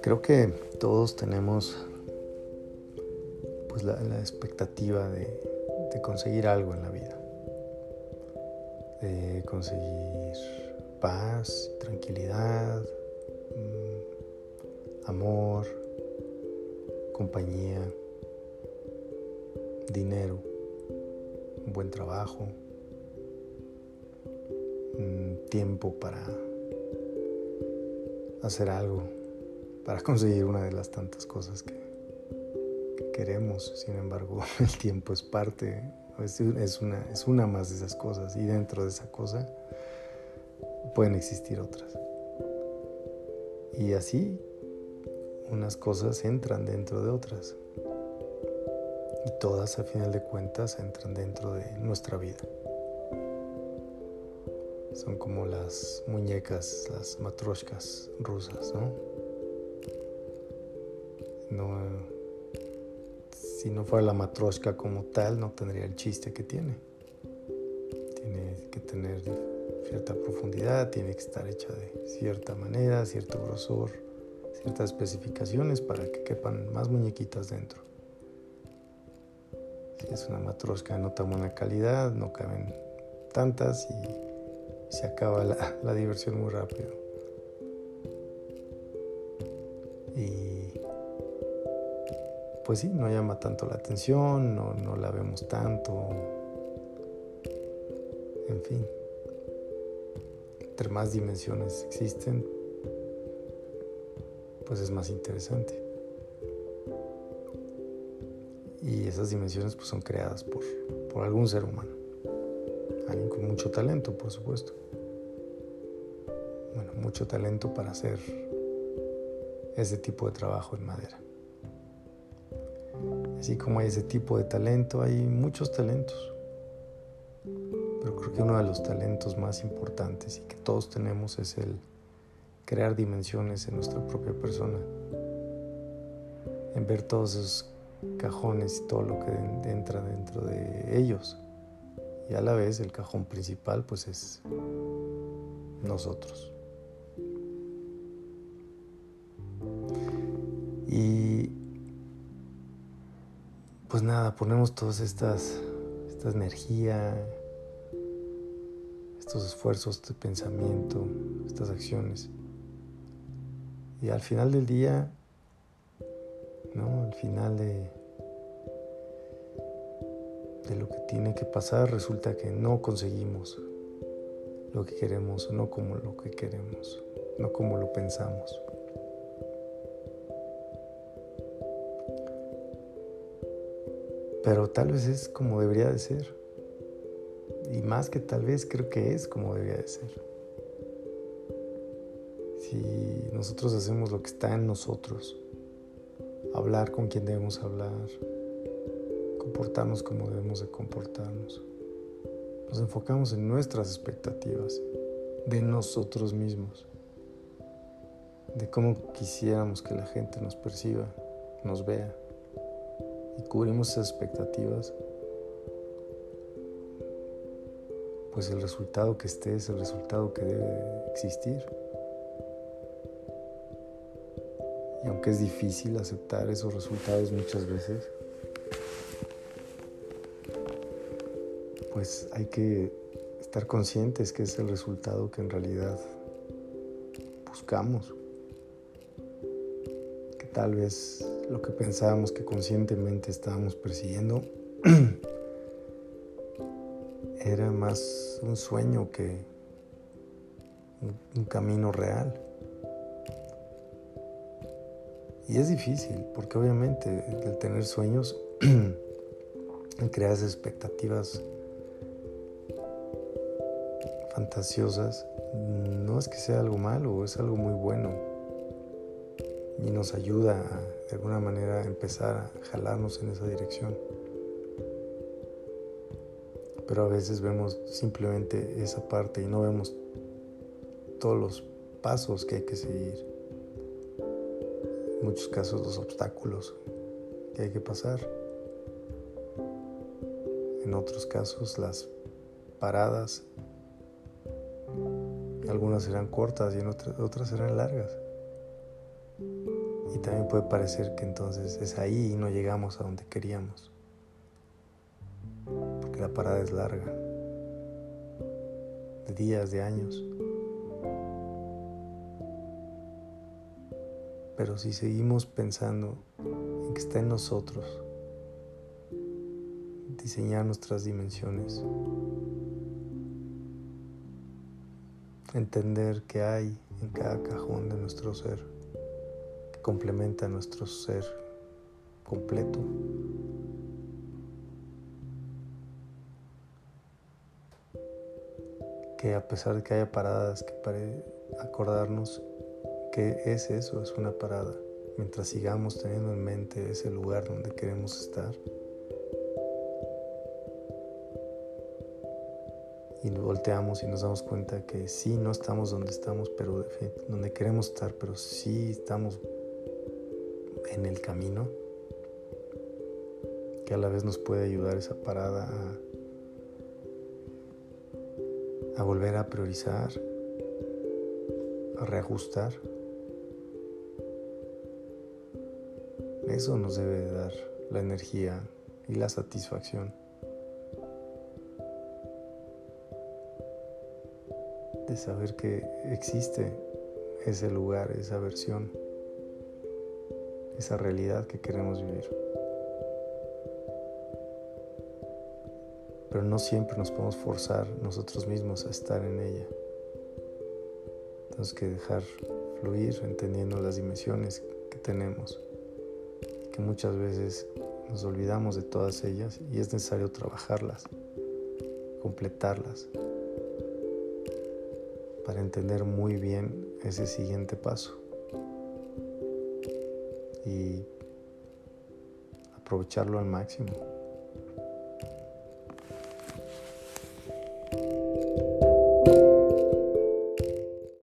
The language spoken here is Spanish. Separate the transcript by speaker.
Speaker 1: Creo que todos tenemos pues la, expectativa de, conseguir algo en la vida, de conseguir paz, tranquilidad, mm, amor, compañía, dinero, buen trabajo, tiempo para hacer algo para conseguir una de las tantas cosas que, queremos. Sin embargo, el tiempo es parte, es, una, es una más de esas cosas y dentro de esa cosa pueden existir otras. Y así unas cosas entran dentro de otras. Y todas a final de cuentas entran dentro de nuestra vida. Son como las muñecas, las matroshkas rusas, ¿no? No, si no fuera la matroshka como tal, no tendría el chiste que tiene. Tiene que tener cierta profundidad, tiene que estar hecha de cierta manera, cierto grosor, ciertas especificaciones para que quepan más muñequitas dentro. Si es una matroshka de no tan buena calidad, no caben tantas y se acaba la, diversión muy rápido. Y pues sí, no llama tanto la atención, no, la vemos tanto. En fin, entre más dimensiones existen, pues es más interesante. Y esas dimensiones pues son creadas por, por algún ser humano. Alguien con mucho talento, por supuesto. Bueno, mucho talento para hacer ese tipo de trabajo en madera. Así como hay ese tipo de talento, hay muchos talentos. Pero creo que uno de los talentos más importantes y que todos tenemos es el crear dimensiones en nuestra propia persona. En ver todos esos cajones y todo lo que entra dentro de ellos. Y a la vez el cajón principal pues es nosotros. Y pues nada, ponemos todas estas, esta energía, estos esfuerzos, este pensamiento, estas acciones. Y al final del día, ¿no? Al final de, de lo que tiene que pasar, resulta que no conseguimos lo que queremos, no como lo que queremos, no como lo pensamos. Pero tal vez es como debería de ser. Y más que tal vez creo que es como debería de ser. Si nosotros hacemos lo que está en nosotros, hablar con quien debemos hablar, comportarnos como debemos de comportarnos, nos enfocamos en nuestras expectativas de nosotros mismos, de cómo quisiéramos que la gente nos perciba, nos vea y cubrimos esas expectativas, pues el resultado que esté es el resultado que debe existir. Y aunque es difícil aceptar esos resultados muchas veces, pues hay que estar conscientes que es el resultado que en realidad buscamos. Que tal vez lo que pensábamos que conscientemente estábamos persiguiendo era más un sueño que un, camino real. Y es difícil, porque obviamente el tener sueños creas expectativas fantasiosas no es que sea algo malo, es algo muy bueno y nos ayuda de alguna manera a empezar a jalarnos en esa dirección. Pero a veces vemos simplemente esa parte y no vemos todos los pasos que hay que seguir. En muchos casos los obstáculos que hay que pasar. En otros casos las paradas algunas serán cortas y en otras, otras serán largas. Y también puede parecer que entonces es ahí y no llegamos a donde queríamos. Porque la parada es larga. De días, de años. Pero si seguimos pensando en que está en nosotros diseñar nuestras dimensiones, entender que hay en cada cajón de nuestro ser, que complementa nuestro ser completo. Que a pesar de que haya paradas que para acordarnos que es eso, es una parada, mientras sigamos teniendo en mente ese lugar donde queremos estar. Y volteamos y nos damos cuenta que sí, no estamos donde estamos, pero donde queremos estar, pero sí estamos en el camino, que a la vez nos puede ayudar esa parada a volver a priorizar, a reajustar. Eso nos debe dar la energía y la satisfacción. Saber que existe ese lugar, esa versión, esa realidad que queremos vivir. Pero no siempre nos podemos forzar nosotros mismos a estar en ella. Tenemos que dejar fluir entendiendo las dimensiones que tenemos que muchas veces nos olvidamos de todas ellas y es necesario trabajarlas, completarlas, para entender muy bien ese siguiente paso y aprovecharlo al máximo.